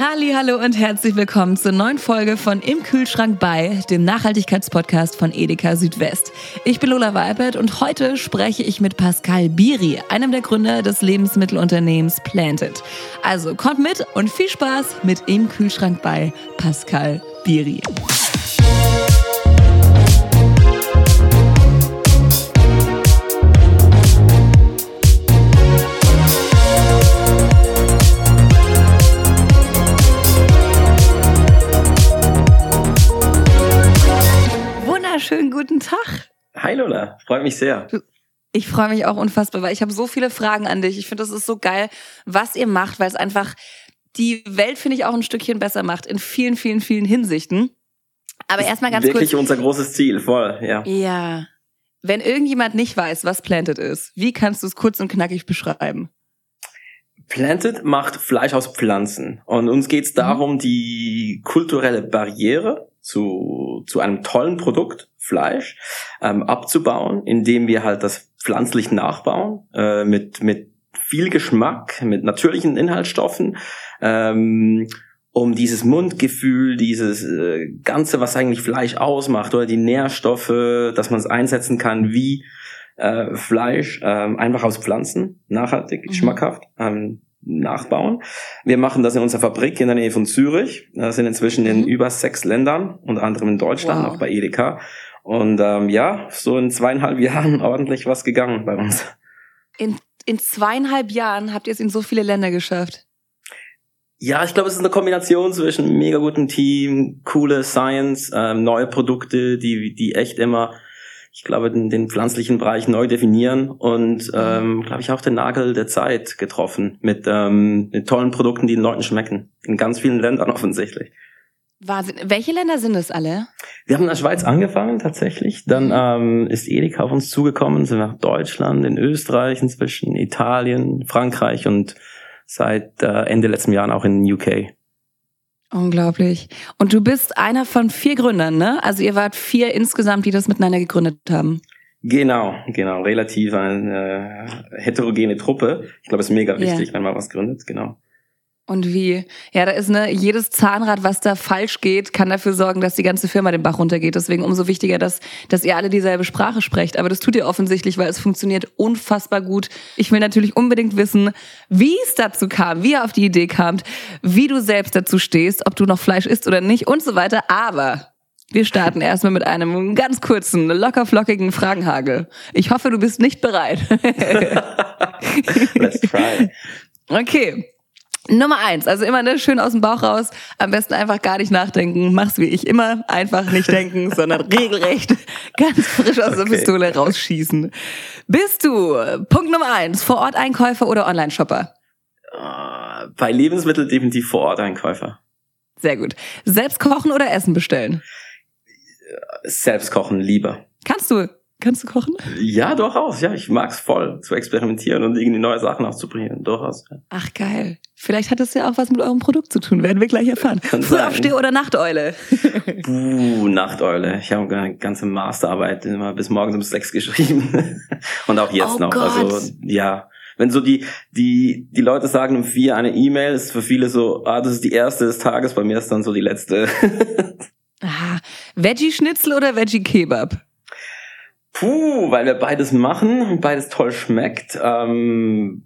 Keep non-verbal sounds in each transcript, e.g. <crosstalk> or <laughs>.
Halli, hallo und herzlich willkommen zur neuen Folge von Im Kühlschrank bei, dem Nachhaltigkeitspodcast von Edeka Südwest. Ich bin Lola Weibert und heute spreche ich mit Pascal Biri, einem der Gründer des Lebensmittelunternehmens Planted. Also kommt mit und viel Spaß mit Im Kühlschrank bei Pascal Biri. Guten Tag. Hi Lola, freut mich sehr. Ich freue mich auch unfassbar, weil ich habe so viele Fragen an dich. Ich finde, das ist so geil, was ihr macht, weil es einfach die Welt, finde ich, auch ein Stückchen besser macht in vielen, vielen, vielen Hinsichten. Aber erstmal ganz wirklich kurz. Wirklich unser großes Ziel, voll, ja. Ja. Wenn irgendjemand nicht weiß, was Planted ist, wie kannst du es kurz und knackig beschreiben? Planted macht Fleisch aus Pflanzen. Und uns geht es mhm. darum, die kulturelle Barriere zu, zu einem tollen Produkt, Fleisch, ähm, abzubauen, indem wir halt das pflanzlich nachbauen, äh, mit, mit viel Geschmack, mit natürlichen Inhaltsstoffen, ähm, um dieses Mundgefühl, dieses äh, Ganze, was eigentlich Fleisch ausmacht, oder die Nährstoffe, dass man es einsetzen kann wie äh, Fleisch, äh, einfach aus Pflanzen, nachhaltig, mhm. schmackhaft, ähm, nachbauen. Wir machen das in unserer Fabrik in der Nähe von Zürich. Das sind inzwischen mhm. in über sechs Ländern, unter anderem in Deutschland, wow. auch bei Edeka. Und ähm, ja, so in zweieinhalb <laughs> Jahren ordentlich was gegangen bei uns. In, in zweieinhalb Jahren habt ihr es in so viele Länder geschafft? Ja, ich glaube, es ist eine Kombination zwischen mega gutem Team, coole Science, ähm, neue Produkte, die, die echt immer ich glaube, den, den pflanzlichen Bereich neu definieren und ähm, glaube ich auch den Nagel der Zeit getroffen mit, ähm, mit tollen Produkten, die den Leuten schmecken. In ganz vielen Ländern <laughs> offensichtlich. Wahnsinn. Welche Länder sind es alle? Wir haben in der Schweiz angefangen tatsächlich. Dann mhm. ähm, ist Edeka auf uns zugekommen, sind nach Deutschland, in Österreich inzwischen, Italien, Frankreich und seit äh, Ende letzten Jahren auch in UK. Unglaublich. Und du bist einer von vier Gründern, ne? Also ihr wart vier insgesamt, die das miteinander gegründet haben. Genau, genau. Relativ eine äh, heterogene Truppe. Ich glaube, es ist mega wichtig, yeah. wenn man was gründet, genau. Und wie? Ja, da ist ne, jedes Zahnrad, was da falsch geht, kann dafür sorgen, dass die ganze Firma den Bach runtergeht. Deswegen umso wichtiger, dass, dass ihr alle dieselbe Sprache sprecht. Aber das tut ihr offensichtlich, weil es funktioniert unfassbar gut. Ich will natürlich unbedingt wissen, wie es dazu kam, wie ihr auf die Idee kamt, wie du selbst dazu stehst, ob du noch Fleisch isst oder nicht und so weiter. Aber wir starten erstmal mit einem ganz kurzen, lockerflockigen Fragenhagel. Ich hoffe, du bist nicht bereit. <laughs> Let's try. <laughs> Okay. Nummer eins, also immer ne, schön aus dem Bauch raus, am besten einfach gar nicht nachdenken, mach's wie ich immer, einfach nicht denken, <laughs> sondern regelrecht ganz frisch aus okay. der Pistole rausschießen. Bist du, Punkt Nummer eins, Vor-Ort-Einkäufer oder Online-Shopper? Uh, bei Lebensmitteln definitiv Vor-Ort-Einkäufer. Sehr gut. Selbst kochen oder Essen bestellen? Selbst kochen lieber. Kannst du? Kannst du kochen? Ja, durchaus. Ja, ich mag's voll zu experimentieren und irgendwie neue Sachen auszubringen. Durchaus. Ja. Ach geil. Vielleicht hat das ja auch was mit eurem Produkt zu tun. Werden wir gleich erfahren. Frühaufsteher oder Nachteule? <laughs> Buh, Nachteule. Ich habe eine ganze Masterarbeit immer bis morgens um sechs geschrieben <laughs> und auch jetzt oh noch. Gott. Also ja, wenn so die die die Leute sagen um vier eine E-Mail, ist für viele so, ah, das ist die erste des Tages. Bei mir ist dann so die letzte. <laughs> ah, Veggie Schnitzel oder Veggie Kebab? Puh, weil wir beides machen und beides toll schmeckt. Ähm,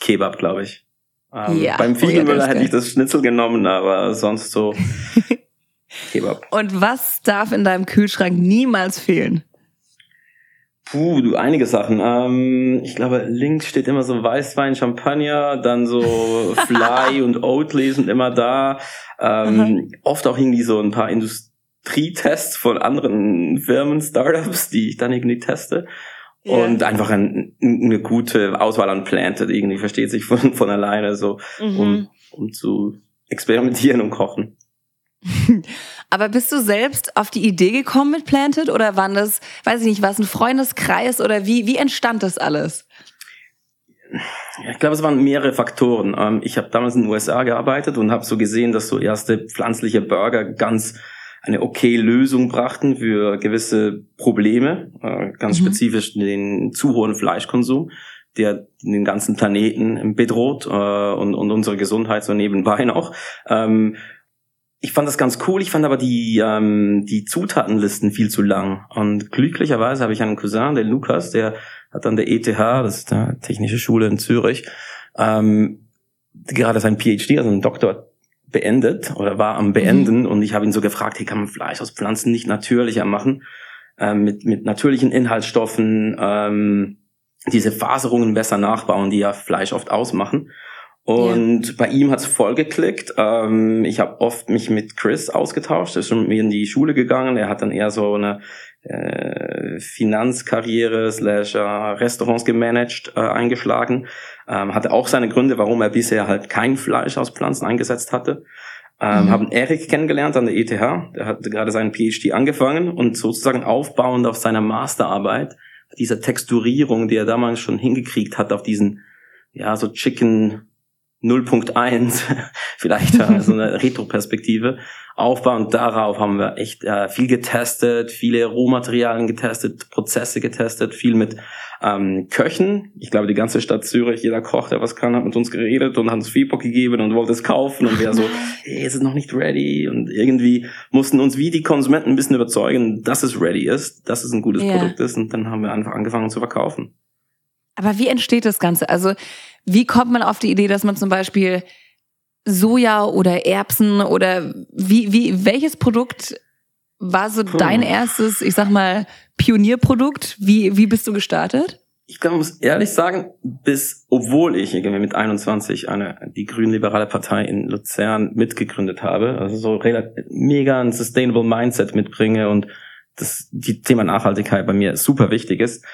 Kebab, glaube ich. Ähm, ja, beim Fiegelmüller hätte ich das Schnitzel genommen, aber sonst so <laughs> Kebab. Und was darf in deinem Kühlschrank niemals fehlen? Puh, du, einige Sachen. Ähm, ich glaube, links steht immer so Weißwein, Champagner, dann so <laughs> Fly und Oatly sind immer da. Ähm, oft auch irgendwie so ein paar Indust Tri-Tests von anderen Firmen, Startups, die ich dann irgendwie teste. Yeah. Und einfach ein, eine gute Auswahl an Planted irgendwie versteht sich von, von alleine so, mhm. um, um zu experimentieren und kochen. <laughs> Aber bist du selbst auf die Idee gekommen mit Planted oder waren das, weiß ich nicht, war es ein Freundeskreis oder wie, wie entstand das alles? Ich glaube, es waren mehrere Faktoren. Ähm, ich habe damals in den USA gearbeitet und habe so gesehen, dass so erste pflanzliche Burger ganz eine okay Lösung brachten für gewisse Probleme, äh, ganz mhm. spezifisch den zu hohen Fleischkonsum, der den ganzen Planeten bedroht äh, und, und unsere Gesundheit so nebenbei <laughs> noch. Ähm, ich fand das ganz cool, ich fand aber die, ähm, die Zutatenlisten viel zu lang. Und glücklicherweise habe ich einen Cousin, den Lukas, der hat an der ETH, das ist der Technische Schule in Zürich, ähm, gerade sein PhD, also einen Doktor beendet oder war am Beenden mhm. und ich habe ihn so gefragt, hey, kann man Fleisch aus Pflanzen nicht natürlicher machen? Ähm, mit, mit natürlichen Inhaltsstoffen, ähm, diese Faserungen besser nachbauen, die ja Fleisch oft ausmachen. Und ja. bei ihm hat's voll geklickt. Ähm, ich habe oft mich mit Chris ausgetauscht, er ist schon mit mir in die Schule gegangen. Er hat dann eher so eine äh, Finanzkarriere slash äh, Restaurants gemanagt äh, eingeschlagen. Ähm, hatte auch seine Gründe, warum er bisher halt kein Fleisch aus Pflanzen eingesetzt hatte. Ähm, mhm. Haben Erik kennengelernt an der ETH. Der hat gerade seinen PhD angefangen und sozusagen aufbauend auf seiner Masterarbeit, dieser Texturierung, die er damals schon hingekriegt hat, auf diesen, ja, so Chicken 0.1, <laughs> vielleicht äh, so eine <laughs> Retro-Perspektive aufbauen. Darauf haben wir echt äh, viel getestet, viele Rohmaterialien getestet, Prozesse getestet, viel mit ähm, Köchen. Ich glaube, die ganze Stadt Zürich, jeder Koch, der was kann, hat mit uns geredet und hat uns Feedback gegeben und wollte es kaufen und wir so, <laughs> hey, es ist noch nicht ready und irgendwie mussten uns wie die Konsumenten ein bisschen überzeugen, dass es ready ist, dass es ein gutes yeah. Produkt ist und dann haben wir einfach angefangen zu verkaufen. Aber wie entsteht das Ganze? Also wie kommt man auf die Idee, dass man zum Beispiel Soja oder Erbsen oder wie, wie, welches Produkt war so Puh. dein erstes, ich sag mal, Pionierprodukt? Wie, wie bist du gestartet? Ich glaube, muss ehrlich sagen, bis, obwohl ich mit 21 eine, die grünliberale Partei in Luzern mitgegründet habe, also so mega ein sustainable Mindset mitbringe und das, die Thema Nachhaltigkeit bei mir super wichtig ist,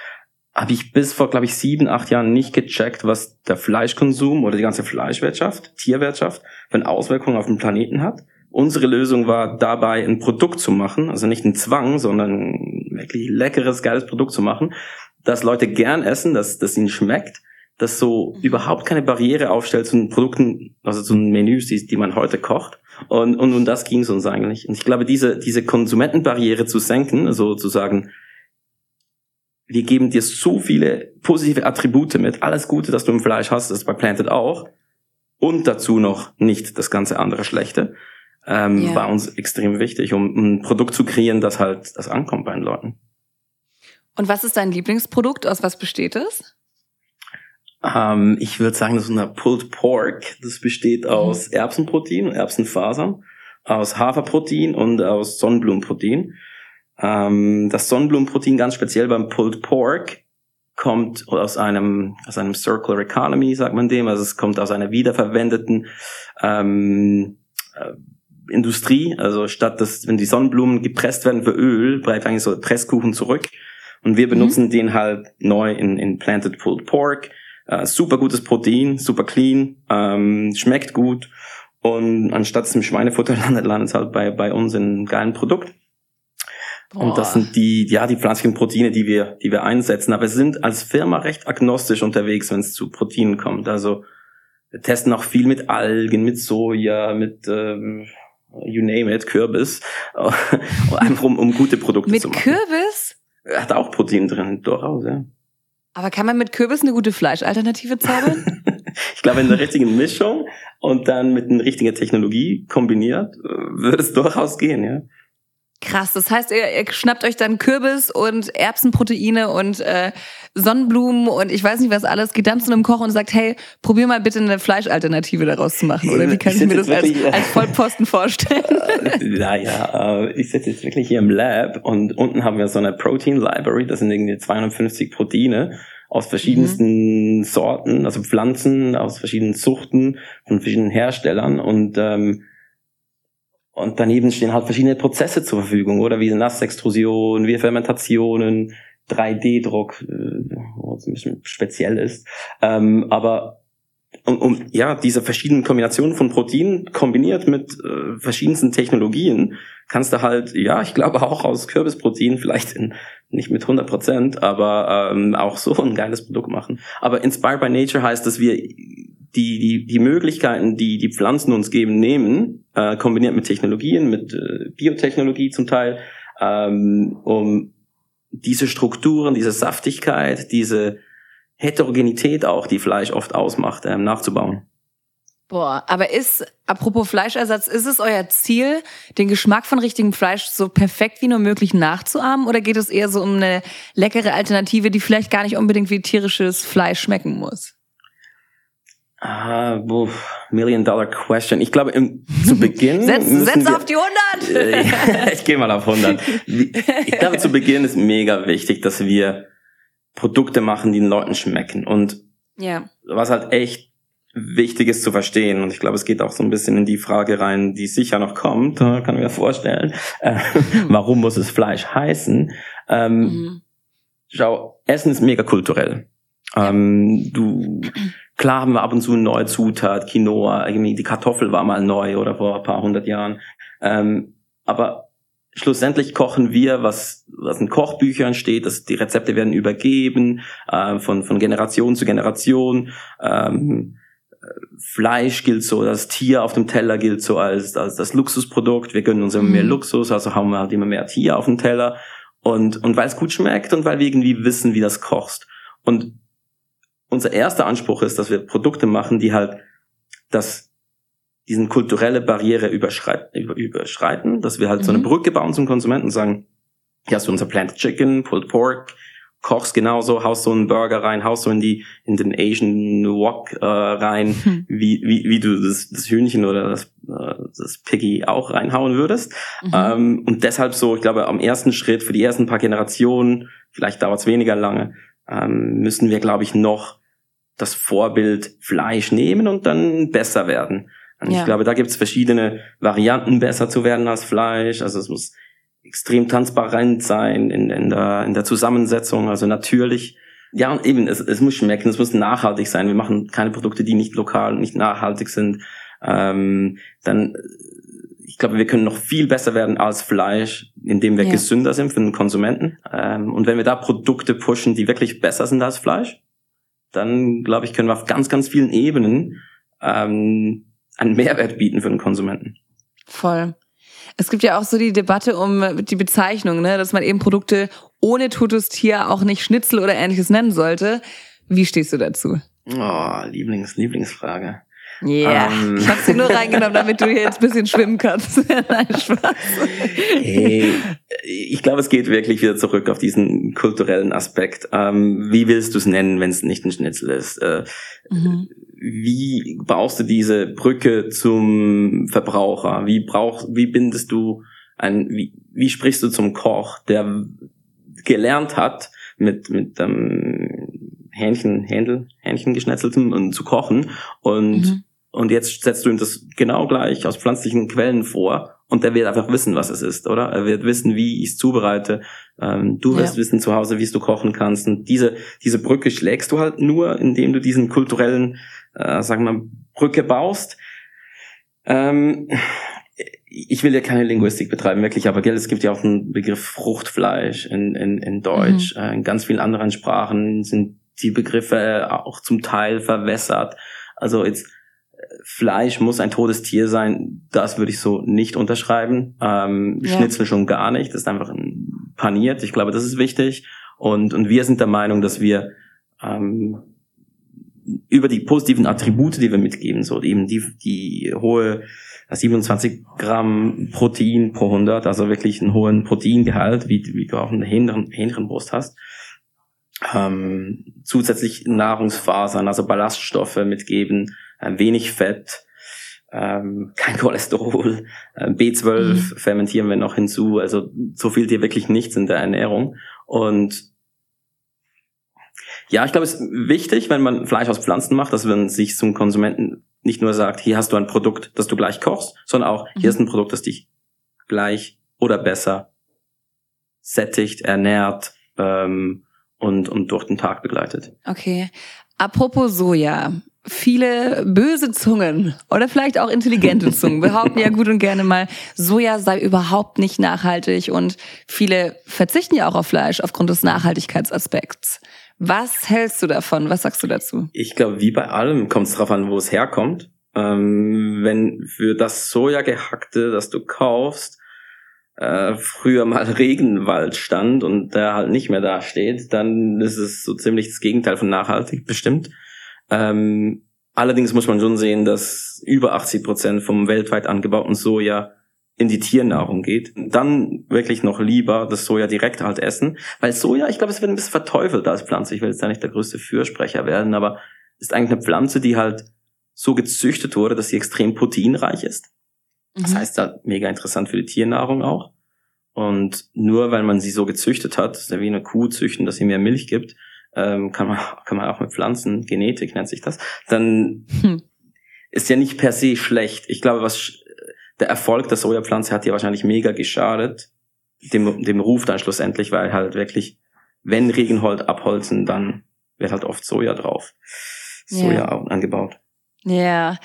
habe ich bis vor, glaube ich, sieben, acht Jahren nicht gecheckt, was der Fleischkonsum oder die ganze Fleischwirtschaft, Tierwirtschaft für eine Auswirkung auf den Planeten hat. Unsere Lösung war dabei, ein Produkt zu machen, also nicht ein Zwang, sondern wirklich leckeres, geiles Produkt zu machen, das Leute gern essen, dass das ihnen schmeckt, das so überhaupt keine Barriere aufstellt zu den Produkten, also zu den Menüs, die, die man heute kocht. Und, und, und das ging es uns eigentlich. Und ich glaube, diese, diese Konsumentenbarriere zu senken, also zu wir geben dir so viele positive Attribute mit, alles Gute, das du im Fleisch hast, das ist bei Planted auch, und dazu noch nicht das ganze andere Schlechte, ähm, yeah. war uns extrem wichtig, um ein Produkt zu kreieren, das halt, das ankommt bei den Leuten. Und was ist dein Lieblingsprodukt? Aus was besteht es? Ähm, ich würde sagen, das ist eine Pulled Pork. Das besteht mhm. aus Erbsenprotein, Erbsenfasern, aus Haferprotein und aus Sonnenblumenprotein. Ähm, das Sonnenblumenprotein ganz speziell beim Pulled Pork kommt aus einem aus einem Circular Economy, sagt man dem. Also es kommt aus einer wiederverwendeten ähm, äh, Industrie. Also statt dass, wenn die Sonnenblumen gepresst werden für Öl, bleibt eigentlich so Presskuchen zurück. Und wir mhm. benutzen mhm. den halt neu in, in Planted Pulled Pork. Äh, super gutes Protein, super clean, ähm, schmeckt gut. Und anstatt es im Schweinefutter <laughs> landet, landet es halt bei, bei uns in einem geilen Produkt. Boah. Und das sind die, ja, die pflanzlichen Proteine, die wir, die wir einsetzen. Aber wir sind als Firma recht agnostisch unterwegs, wenn es zu Proteinen kommt. Also wir testen auch viel mit Algen, mit Soja, mit ähm, you name it, Kürbis, <laughs> einfach um, um gute Produkte mit zu machen. Mit Kürbis? Hat auch Protein drin, durchaus, ja. Aber kann man mit Kürbis eine gute Fleischalternative zaubern? <laughs> ich glaube, in der richtigen Mischung und dann mit einer richtigen Technologie kombiniert, äh, würde es durchaus gehen, ja. Krass, das heißt, ihr, ihr schnappt euch dann Kürbis und Erbsenproteine und äh, Sonnenblumen und ich weiß nicht was alles, geht dann zu einem Koch und sagt, hey, probier mal bitte eine Fleischalternative daraus zu machen. Oder wie kann ich, ich mir das als, als Vollposten vorstellen? <laughs> naja, äh, ich sitze jetzt wirklich hier im Lab und unten haben wir so eine Protein Library, das sind irgendwie 250 Proteine aus verschiedensten mhm. Sorten, also Pflanzen, aus verschiedenen Zuchten, von verschiedenen Herstellern und ähm, und daneben stehen halt verschiedene Prozesse zur Verfügung, oder wie Nassextrusion, wie Fermentationen, 3D-Druck, äh, was ein bisschen speziell ist. Ähm, aber um, um ja diese verschiedenen Kombinationen von Proteinen kombiniert mit äh, verschiedensten Technologien kannst du halt ja ich glaube auch aus Kürbisprotein vielleicht in, nicht mit 100 Prozent aber ähm, auch so ein geiles Produkt machen aber Inspired by Nature heißt dass wir die, die, die Möglichkeiten, die die Pflanzen uns geben, nehmen, äh, kombiniert mit Technologien, mit äh, Biotechnologie zum Teil, ähm, um diese Strukturen, diese Saftigkeit, diese, Heterogenität auch, die Fleisch oft ausmacht, ähm, nachzubauen. Boah, aber ist, apropos Fleischersatz, ist es euer Ziel, den Geschmack von richtigem Fleisch so perfekt wie nur möglich nachzuahmen? Oder geht es eher so um eine leckere Alternative, die vielleicht gar nicht unbedingt wie tierisches Fleisch schmecken muss? Ah, Million Dollar Question. Ich glaube, im, zu <laughs> Beginn. setz setz wir, auf die 100! <laughs> ich gehe mal auf 100. Ich glaube, zu Beginn ist mega wichtig, dass wir Produkte machen, die den Leuten schmecken. Und ja. was halt echt wichtig ist zu verstehen. Und ich glaube, es geht auch so ein bisschen in die Frage rein, die sicher noch kommt, <laughs> kann ich mir vorstellen. Äh, warum muss es Fleisch heißen? Ähm, mhm. Schau, Essen ist mega kulturell. Ähm, du, <clears throat> klar haben wir ab und zu eine neue Zutat, Quinoa, irgendwie die Kartoffel war mal neu oder vor ein paar hundert Jahren. Ähm, aber schlussendlich kochen wir, was, was in Kochbüchern steht, dass die Rezepte werden übergeben äh, von, von Generation zu Generation. Ähm, Fleisch gilt so, das Tier auf dem Teller gilt so als, als das Luxusprodukt. Wir gönnen uns immer mehr mhm. Luxus, also haben wir halt immer mehr Tier auf dem Teller. Und, und weil es gut schmeckt und weil wir irgendwie wissen, wie das kochst. Und unser erster Anspruch ist, dass wir Produkte machen, die halt das diesen kulturelle Barriere überschreiten, überschreiten, dass wir halt mhm. so eine mhm. Brücke bauen zum Konsumenten und sagen, hier hast du unser Planted Chicken, Pulled Pork, kochst genauso, haust so einen Burger rein, haust so in die in den Asian Wok äh, rein, <laughs> hm. wie, wie wie du das, das Hühnchen oder das, äh, das Piggy auch reinhauen würdest. Mhm. Ähm, und deshalb so, ich glaube, am ersten Schritt für die ersten paar Generationen, vielleicht dauert es weniger lange, ähm, müssen wir, glaube ich, noch das Vorbild Fleisch nehmen und dann besser werden. Und ja. ich glaube, da gibt es verschiedene Varianten, besser zu werden als Fleisch. Also es muss extrem transparent sein in, in, der, in der Zusammensetzung, also natürlich. Ja, und eben, es, es muss schmecken, es muss nachhaltig sein. Wir machen keine Produkte, die nicht lokal, nicht nachhaltig sind. Ähm, dann, ich glaube, wir können noch viel besser werden als Fleisch, indem wir ja. gesünder sind für den Konsumenten. Ähm, und wenn wir da Produkte pushen, die wirklich besser sind als Fleisch, dann, glaube ich, können wir auf ganz, ganz vielen Ebenen ähm, einen Mehrwert bieten für den Konsumenten. Voll. Es gibt ja auch so die Debatte um die Bezeichnung, ne, dass man eben Produkte ohne totes Tier auch nicht Schnitzel oder ähnliches nennen sollte. Wie stehst du dazu? Oh, Lieblings, Lieblingsfrage. Ja, yeah. ähm. ich habe sie nur reingenommen, damit du hier jetzt ein bisschen schwimmen kannst. <laughs> Nein, Spaß. Hey, ich glaube, es geht wirklich wieder zurück auf diesen kulturellen Aspekt. Ähm, wie willst du es nennen, wenn es nicht ein Schnitzel ist? Äh, mhm wie baust du diese Brücke zum Verbraucher? Wie brauchst, wie bindest du ein, wie, wie sprichst du zum Koch, der gelernt hat, mit, mit ähm, Hähnchen, Händel, Hähnchen geschnetzeltem und zu kochen und, mhm. Und jetzt setzt du ihm das genau gleich aus pflanzlichen Quellen vor und der wird einfach wissen, was es ist, oder? Er wird wissen, wie ich es zubereite. Ähm, du wirst ja. wissen zu Hause, wie du kochen kannst. Und diese, diese Brücke schlägst du halt nur, indem du diesen kulturellen äh, sagen wir, Brücke baust. Ähm, ich will ja keine Linguistik betreiben, wirklich, aber gell, es gibt ja auch einen Begriff Fruchtfleisch in, in, in Deutsch. Mhm. Äh, in ganz vielen anderen Sprachen sind die Begriffe auch zum Teil verwässert. Also jetzt Fleisch muss ein totes Tier sein, das würde ich so nicht unterschreiben. Ähm, ja. Schnitzel schon gar nicht, das ist einfach paniert. Ich glaube, das ist wichtig. Und, und wir sind der Meinung, dass wir ähm, über die positiven Attribute, die wir mitgeben, so eben die, die hohe 27 Gramm Protein pro 100, also wirklich einen hohen Proteingehalt, wie, wie du auch eine Hähnchen, Hähnchenbrust hast. Ähm, zusätzlich Nahrungsfasern, also Ballaststoffe mitgeben, wenig Fett, ähm, kein <laughs> Cholesterol, äh, B12 mhm. fermentieren wir noch hinzu, also so fehlt dir wirklich nichts in der Ernährung. Und ja, ich glaube, es ist wichtig, wenn man Fleisch aus Pflanzen macht, dass man sich zum Konsumenten nicht nur sagt, hier hast du ein Produkt, das du gleich kochst, sondern auch, hier mhm. ist ein Produkt, das dich gleich oder besser sättigt, ernährt ähm, und, und durch den Tag begleitet. Okay. Apropos Soja. Viele böse Zungen oder vielleicht auch intelligente Zungen behaupten ja gut und gerne mal, Soja sei überhaupt nicht nachhaltig und viele verzichten ja auch auf Fleisch aufgrund des Nachhaltigkeitsaspekts. Was hältst du davon? Was sagst du dazu? Ich glaube, wie bei allem kommt es darauf an, wo es herkommt. Ähm, wenn für das Soja gehackte, das du kaufst, äh, früher mal Regenwald stand und der halt nicht mehr da steht, dann ist es so ziemlich das Gegenteil von nachhaltig bestimmt. Ähm, allerdings muss man schon sehen, dass über 80 Prozent vom weltweit angebauten Soja in die Tiernahrung geht. Dann wirklich noch lieber das Soja direkt halt essen, weil Soja, ich glaube, es wird ein bisschen verteufelt als Pflanze. Ich will jetzt da nicht der größte Fürsprecher werden, aber ist eigentlich eine Pflanze, die halt so gezüchtet wurde, dass sie extrem proteinreich ist. Das mhm. heißt, da mega interessant für die Tiernahrung auch. Und nur weil man sie so gezüchtet hat, ist ja wie eine Kuh züchten, dass sie mehr Milch gibt, ähm, kann man <laughs> kann man auch mit Pflanzen, Genetik nennt sich das, dann hm. ist ja nicht per se schlecht. Ich glaube, was der Erfolg der Sojapflanze hat ja wahrscheinlich mega geschadet, dem, dem Ruf dann schlussendlich, weil halt wirklich, wenn Regenholz abholzen, dann wird halt oft Soja drauf. Soja yeah. angebaut. Ja.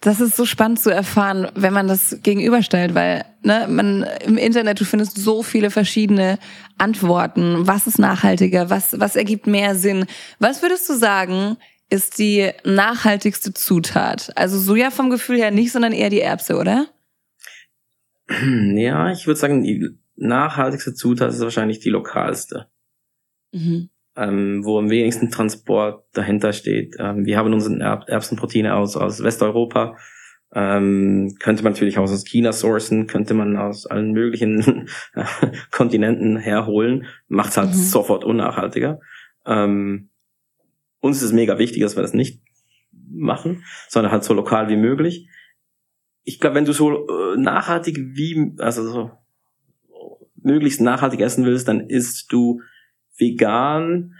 Das ist so spannend zu erfahren, wenn man das gegenüberstellt, weil ne, man im Internet du findest so viele verschiedene Antworten. Was ist nachhaltiger? Was was ergibt mehr Sinn? Was würdest du sagen, ist die nachhaltigste Zutat? Also Soja vom Gefühl her nicht, sondern eher die Erbse, oder? Ja, ich würde sagen, die nachhaltigste Zutat ist wahrscheinlich die lokalste. Mhm ähm, wo am wenigsten Transport dahinter steht. Ähm, wir haben unsere Erb Erbsenproteine aus, aus Westeuropa. Ähm, könnte man natürlich auch aus China sourcen, könnte man aus allen möglichen <laughs> Kontinenten herholen, macht es halt mhm. sofort unnachhaltiger. Ähm, uns ist es mega wichtig, dass wir das nicht machen, sondern halt so lokal wie möglich. Ich glaube, wenn du so äh, nachhaltig wie, also so möglichst nachhaltig essen willst, dann isst du vegan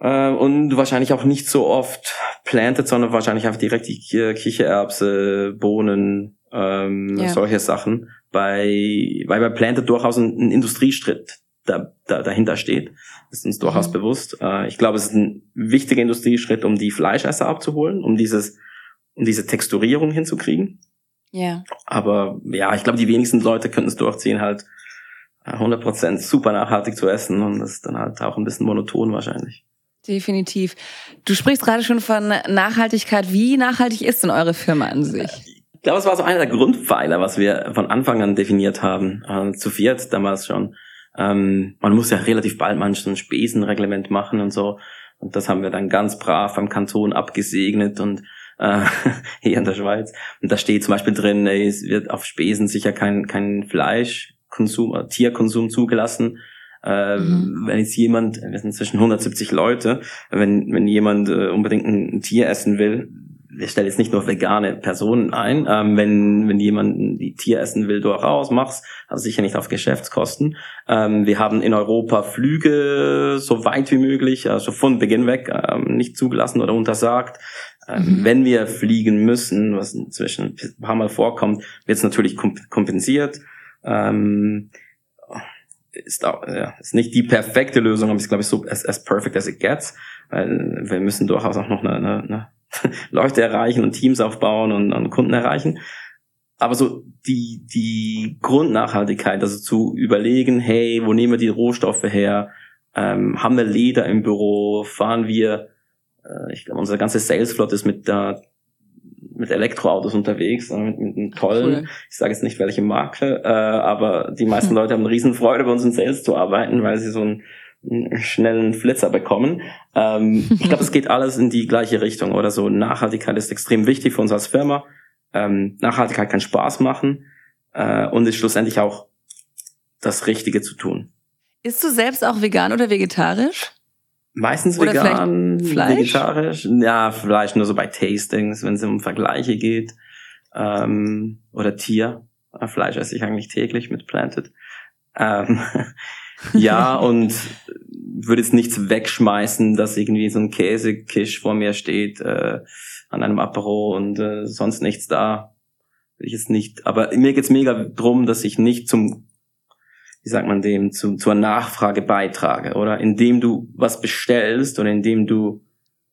äh, und wahrscheinlich auch nicht so oft planted, sondern wahrscheinlich einfach direkt die Kichererbse, Bohnen, ähm, ja. solche Sachen. Bei, weil bei planted durchaus ein, ein Industrieschritt da, da, dahinter steht. Das ist uns durchaus mhm. bewusst. Äh, ich glaube, es ist ein wichtiger Industrieschritt, um die Fleischesser abzuholen, um dieses, um diese Texturierung hinzukriegen. Ja. Aber ja, ich glaube, die wenigsten Leute könnten es durchziehen, halt 100% super nachhaltig zu essen und das ist dann halt auch ein bisschen monoton wahrscheinlich. Definitiv. Du sprichst gerade schon von Nachhaltigkeit. Wie nachhaltig ist denn eure Firma an sich? Ich glaube, es war so einer der Grundpfeiler, was wir von Anfang an definiert haben, äh, zu viert damals schon. Ähm, man muss ja relativ bald manchmal ein Spesenreglement machen und so. Und das haben wir dann ganz brav beim Kanton abgesegnet und äh, <laughs> hier in der Schweiz. Und da steht zum Beispiel drin, ey, es wird auf Spesen sicher kein, kein Fleisch Konsum, äh, Tierkonsum zugelassen. Äh, mhm. Wenn jetzt jemand, wir sind zwischen 170 Leute, wenn, wenn jemand äh, unbedingt ein, Tier essen will, wir stellen jetzt nicht nur vegane Personen ein, ähm, wenn, wenn jemand ein Tier essen will, durchaus mach's, aber sicher nicht auf Geschäftskosten. Ähm, wir haben in Europa Flüge so weit wie möglich, also von Beginn weg, ähm, nicht zugelassen oder untersagt. Ähm, mhm. Wenn wir fliegen müssen, was inzwischen ein paar Mal vorkommt, wird es natürlich kompensiert. Ähm, ist, auch, ja, ist nicht die perfekte Lösung, aber ist, glaube ich, so as, as perfect as it gets. Weil wir müssen durchaus auch noch eine, eine, eine <laughs> Leute erreichen und Teams aufbauen und, und Kunden erreichen. Aber so die, die Grundnachhaltigkeit, also zu überlegen, hey, wo nehmen wir die Rohstoffe her? Ähm, haben wir Leder im Büro? Fahren wir, äh, ich glaube, unser ganze Salesflot ist mit der mit Elektroautos unterwegs, mit, mit einem tollen, cool. ich sage jetzt nicht welche Marke, äh, aber die meisten hm. Leute haben eine Riesenfreude, bei uns in Sales zu arbeiten, weil sie so einen, einen schnellen Flitzer bekommen. Ähm, ich glaube, es geht alles in die gleiche Richtung oder so. Nachhaltigkeit ist extrem wichtig für uns als Firma. Ähm, Nachhaltigkeit kann Spaß machen äh, und ist schlussendlich auch das Richtige zu tun. Ist du selbst auch vegan oder vegetarisch? Meistens Oder vegan, vegetarisch. Ja, vielleicht nur so bei Tastings, wenn es um Vergleiche geht. Ähm, oder Tier. Fleisch esse ich eigentlich täglich mit Planted. Ähm, <laughs> ja, <laughs> und würde jetzt nichts wegschmeißen, dass irgendwie so ein Käsekisch vor mir steht äh, an einem Apero und äh, sonst nichts da. Will ich jetzt nicht. Aber mir geht's mega drum, dass ich nicht zum wie sagt man dem, zu, zur Nachfrage beitrage. Oder indem du was bestellst oder indem du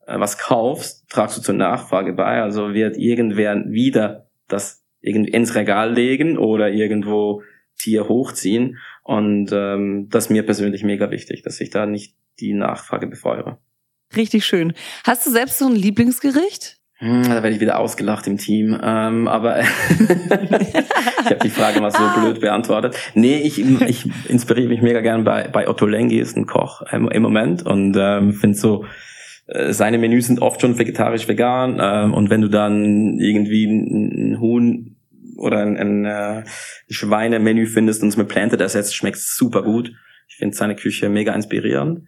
äh, was kaufst, tragst du zur Nachfrage bei. Also wird irgendwer wieder das irgendwie ins Regal legen oder irgendwo Tier hochziehen. Und ähm, das ist mir persönlich mega wichtig, dass ich da nicht die Nachfrage befeuere. Richtig schön. Hast du selbst so ein Lieblingsgericht? Hm, da werde ich wieder ausgelacht im Team. Ähm, aber <laughs> ich habe die Frage mal so blöd beantwortet. Nee, ich, ich inspiriere mich mega gern bei, bei Otto Lengi, ist ein Koch im, im Moment und ähm, finde so, äh, seine Menüs sind oft schon vegetarisch vegan ähm, und wenn du dann irgendwie ein, ein Huhn oder ein, ein äh, Schweinemenü findest und es mit Planted ersetzt, schmeckt super gut. Ich finde seine Küche mega inspirierend.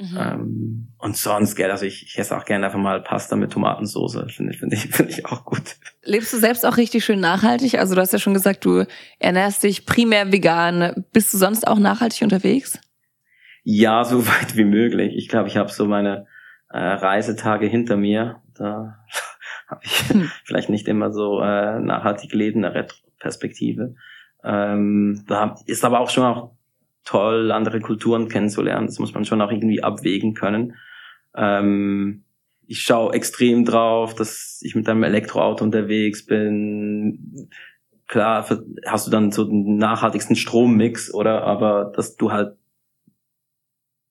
Mhm. Ähm, und sonst, gell, also ich, ich esse auch gerne einfach mal Pasta mit Tomatensauce. Finde ich, finde ich, <laughs> finde ich auch gut. Lebst du selbst auch richtig schön nachhaltig? Also du hast ja schon gesagt, du ernährst dich primär vegan. Bist du sonst auch nachhaltig unterwegs? Ja, so <laughs> weit wie möglich. Ich glaube, ich habe so meine äh, Reisetage hinter mir. Da <laughs> habe ich hm. vielleicht nicht immer so äh, nachhaltig lebende Retroperspektive. Ähm, da ist aber auch schon auch toll, andere Kulturen kennenzulernen. Das muss man schon auch irgendwie abwägen können. Ähm, ich schaue extrem drauf, dass ich mit einem Elektroauto unterwegs bin. Klar, hast du dann so den nachhaltigsten Strommix, oder? Aber dass du halt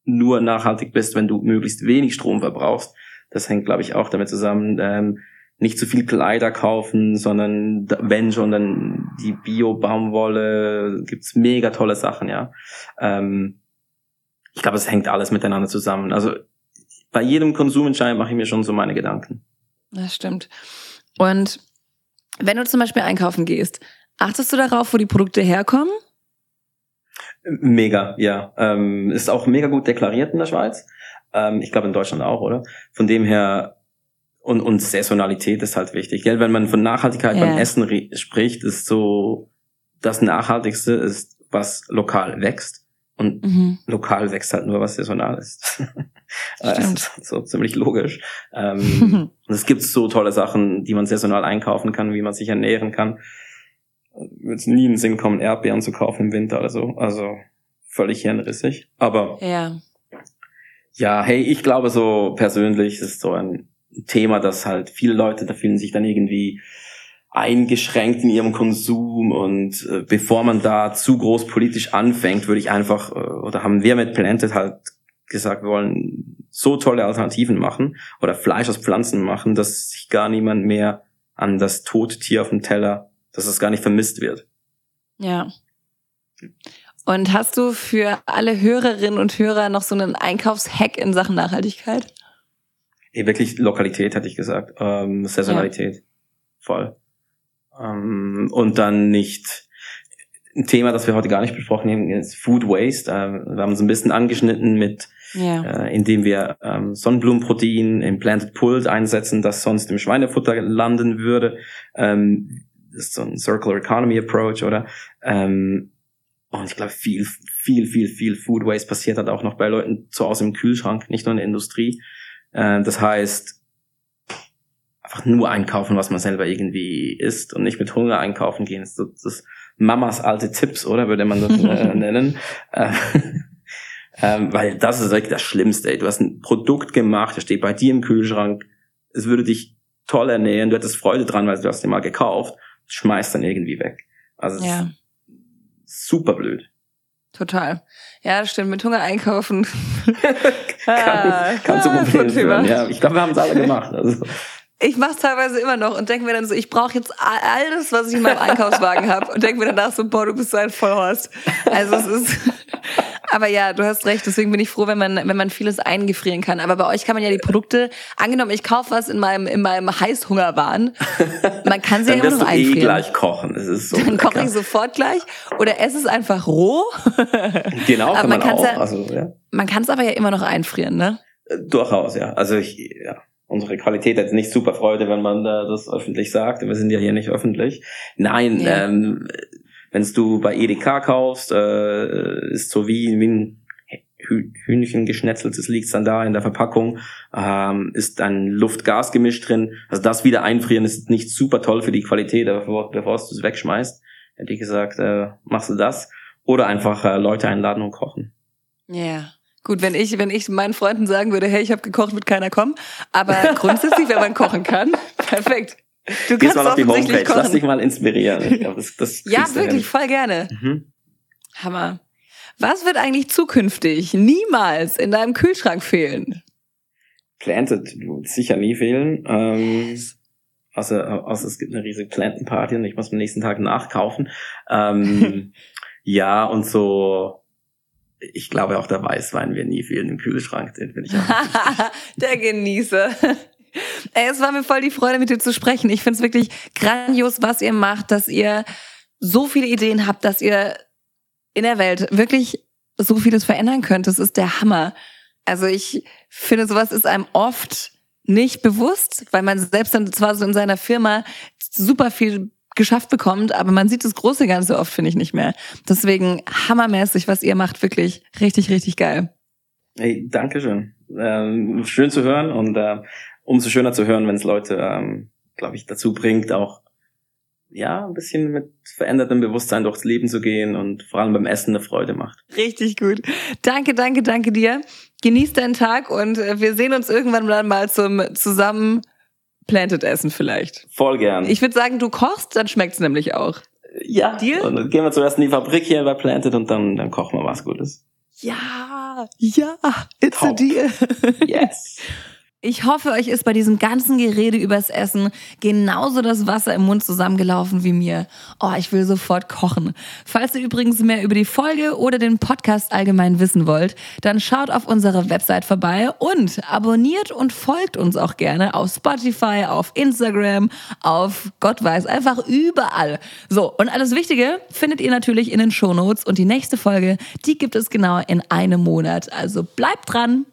nur nachhaltig bist, wenn du möglichst wenig Strom verbrauchst. Das hängt, glaube ich, auch damit zusammen. Ähm, nicht zu viel Kleider kaufen, sondern wenn schon, dann die Bio-Baumwolle, gibt's mega tolle Sachen, ja. Ähm, ich glaube, es hängt alles miteinander zusammen. Also bei jedem Konsumentscheid mache ich mir schon so meine Gedanken. Das stimmt. Und wenn du zum Beispiel einkaufen gehst, achtest du darauf, wo die Produkte herkommen? Mega, ja. Ähm, ist auch mega gut deklariert in der Schweiz. Ähm, ich glaube in Deutschland auch, oder? Von dem her und, und Saisonalität ist halt wichtig. Gell? Wenn man von Nachhaltigkeit ja. beim Essen spricht, ist so, das Nachhaltigste ist, was lokal wächst. Und mhm. lokal wächst halt nur, was saisonal ist. <laughs> ist so ziemlich logisch. Ähm, <laughs> und es gibt so tolle Sachen, die man saisonal einkaufen kann, wie man sich ernähren kann. Wird nie in den Sinn kommen, Erdbeeren zu kaufen im Winter oder so. Also völlig hirnrissig. Aber ja. ja, hey, ich glaube so persönlich ist so ein Thema, dass halt viele Leute, da fühlen sich dann irgendwie eingeschränkt in ihrem Konsum und äh, bevor man da zu groß politisch anfängt, würde ich einfach, äh, oder haben wir mit Planted halt gesagt, wir wollen so tolle Alternativen machen oder Fleisch aus Pflanzen machen, dass sich gar niemand mehr an das tote Tier auf dem Teller, dass es gar nicht vermisst wird. Ja. Und hast du für alle Hörerinnen und Hörer noch so einen Einkaufshack in Sachen Nachhaltigkeit? Eh, wirklich Lokalität, hätte ich gesagt. Ähm, Saisonalität. Ja. Voll. Ähm, und dann nicht ein Thema, das wir heute gar nicht besprochen haben, ist Food Waste. Äh, wir haben es ein bisschen angeschnitten mit, ja. äh, indem wir ähm, Sonnenblumenprotein im Planted Pult einsetzen, das sonst im Schweinefutter landen würde. Ähm, das ist so ein Circular Economy Approach, oder? Ähm, und ich glaube, viel, viel, viel, viel Food Waste passiert halt auch noch bei Leuten zu Hause im Kühlschrank, nicht nur in der Industrie. Äh, das heißt, einfach nur einkaufen, was man selber irgendwie isst und nicht mit Hunger einkaufen gehen. Das ist, das Mamas alte Tipps, oder würde man das äh, <laughs> nennen? Äh, <laughs> ähm, weil das ist wirklich das Schlimmste. Ey. Du hast ein Produkt gemacht, das steht bei dir im Kühlschrank. Es würde dich toll ernähren. Du hättest Freude dran, weil du hast dir mal gekauft. Schmeißt dann irgendwie weg. Also ja. super blöd. Total. Ja, das stimmt. Mit Hunger einkaufen. <laughs> kann, ah, kann zu Problemen führen. Ja, ich glaube, wir haben es alle gemacht. Also. Ich mache es teilweise immer noch und denke mir dann so, ich brauche jetzt alles, was ich in meinem Einkaufswagen habe und denke mir danach so, boah, du bist so ein Vollhorst. Also es ist, <laughs> aber ja, du hast recht. Deswegen bin ich froh, wenn man, wenn man vieles eingefrieren kann. Aber bei euch kann man ja die Produkte, angenommen, ich kaufe was in meinem, in meinem Heißhungerwahn. Man kann sie ja immer noch eh einfrieren. Eh gleich kochen. Es ist so Dann koche ich sofort gleich. Oder esse es einfach roh. Genau, kann man, man auch. Ja, also, ja. Man kann es aber ja immer noch einfrieren, ne? Äh, durchaus, ja. Also ich, ja unsere Qualität hat nicht super Freude, wenn man da das öffentlich sagt. Wir sind ja hier nicht öffentlich. Nein, ja. ähm, wenn du bei EDK kaufst, äh, ist so wie, wie ein Hühnchen geschnetzeltes liegt dann da in der Verpackung, ähm, ist ein Luft-Gas-Gemisch drin. Also das wieder einfrieren ist nicht super toll für die Qualität, aber bevor, bevor du es wegschmeißt, hätte ich gesagt, äh, machst du das. Oder einfach äh, Leute einladen und kochen. Ja. Yeah. Gut, wenn ich, wenn ich meinen Freunden sagen würde, hey, ich habe gekocht, wird keiner kommen. Aber grundsätzlich, wenn man kochen kann, <laughs> perfekt. Du Gehst kannst mal auf die Homepage, kochen. lass dich mal inspirieren. Glaub, das, das ja, wirklich, voll gerne. Mhm. Hammer. Was wird eigentlich zukünftig niemals in deinem Kühlschrank fehlen? Planted sicher nie fehlen. Ähm, also, also es gibt eine riesige Plantenparty und ich muss am nächsten Tag nachkaufen. <laughs> Ähm, ja, und so, ich glaube auch der Weißwein wird nie fehlen im Kühlschrank. Den bin ich auch <laughs> der Genießer. <laughs> Ey, es war mir voll die Freude, mit dir zu sprechen. Ich finde es wirklich grandios, was ihr macht, dass ihr so viele Ideen habt, dass ihr in der Welt wirklich so vieles verändern könnt. Das ist der Hammer. Also ich finde, sowas ist einem oft nicht bewusst, weil man selbst dann zwar so in seiner Firma super viel geschafft bekommt, aber man sieht das große Ganze oft, finde ich, nicht mehr. Deswegen hammermäßig, was ihr macht, wirklich richtig, richtig geil. Hey, Dankeschön. Ähm, schön zu hören und äh, umso schöner zu hören, wenn es Leute, ähm, glaube ich, dazu bringt, auch ja, ein bisschen mit verändertem Bewusstsein durchs Leben zu gehen und vor allem beim Essen eine Freude macht. Richtig gut. Danke, danke, danke dir. Genieß deinen Tag und äh, wir sehen uns irgendwann dann mal zum zusammen Planted Essen vielleicht. Voll gern. Ich würde sagen, du kochst, dann schmeckt's nämlich auch. Ja. Deal? Und dann gehen wir zuerst in die Fabrik hier bei Planted und dann, dann kochen wir was Gutes. Ja, ja, it's Top. a deal. Yes. <laughs> Ich hoffe, euch ist bei diesem ganzen Gerede übers Essen genauso das Wasser im Mund zusammengelaufen wie mir. Oh, ich will sofort kochen. Falls ihr übrigens mehr über die Folge oder den Podcast allgemein wissen wollt, dann schaut auf unserer Website vorbei und abonniert und folgt uns auch gerne auf Spotify, auf Instagram, auf Gott weiß, einfach überall. So, und alles Wichtige findet ihr natürlich in den Shownotes und die nächste Folge, die gibt es genau in einem Monat. Also bleibt dran!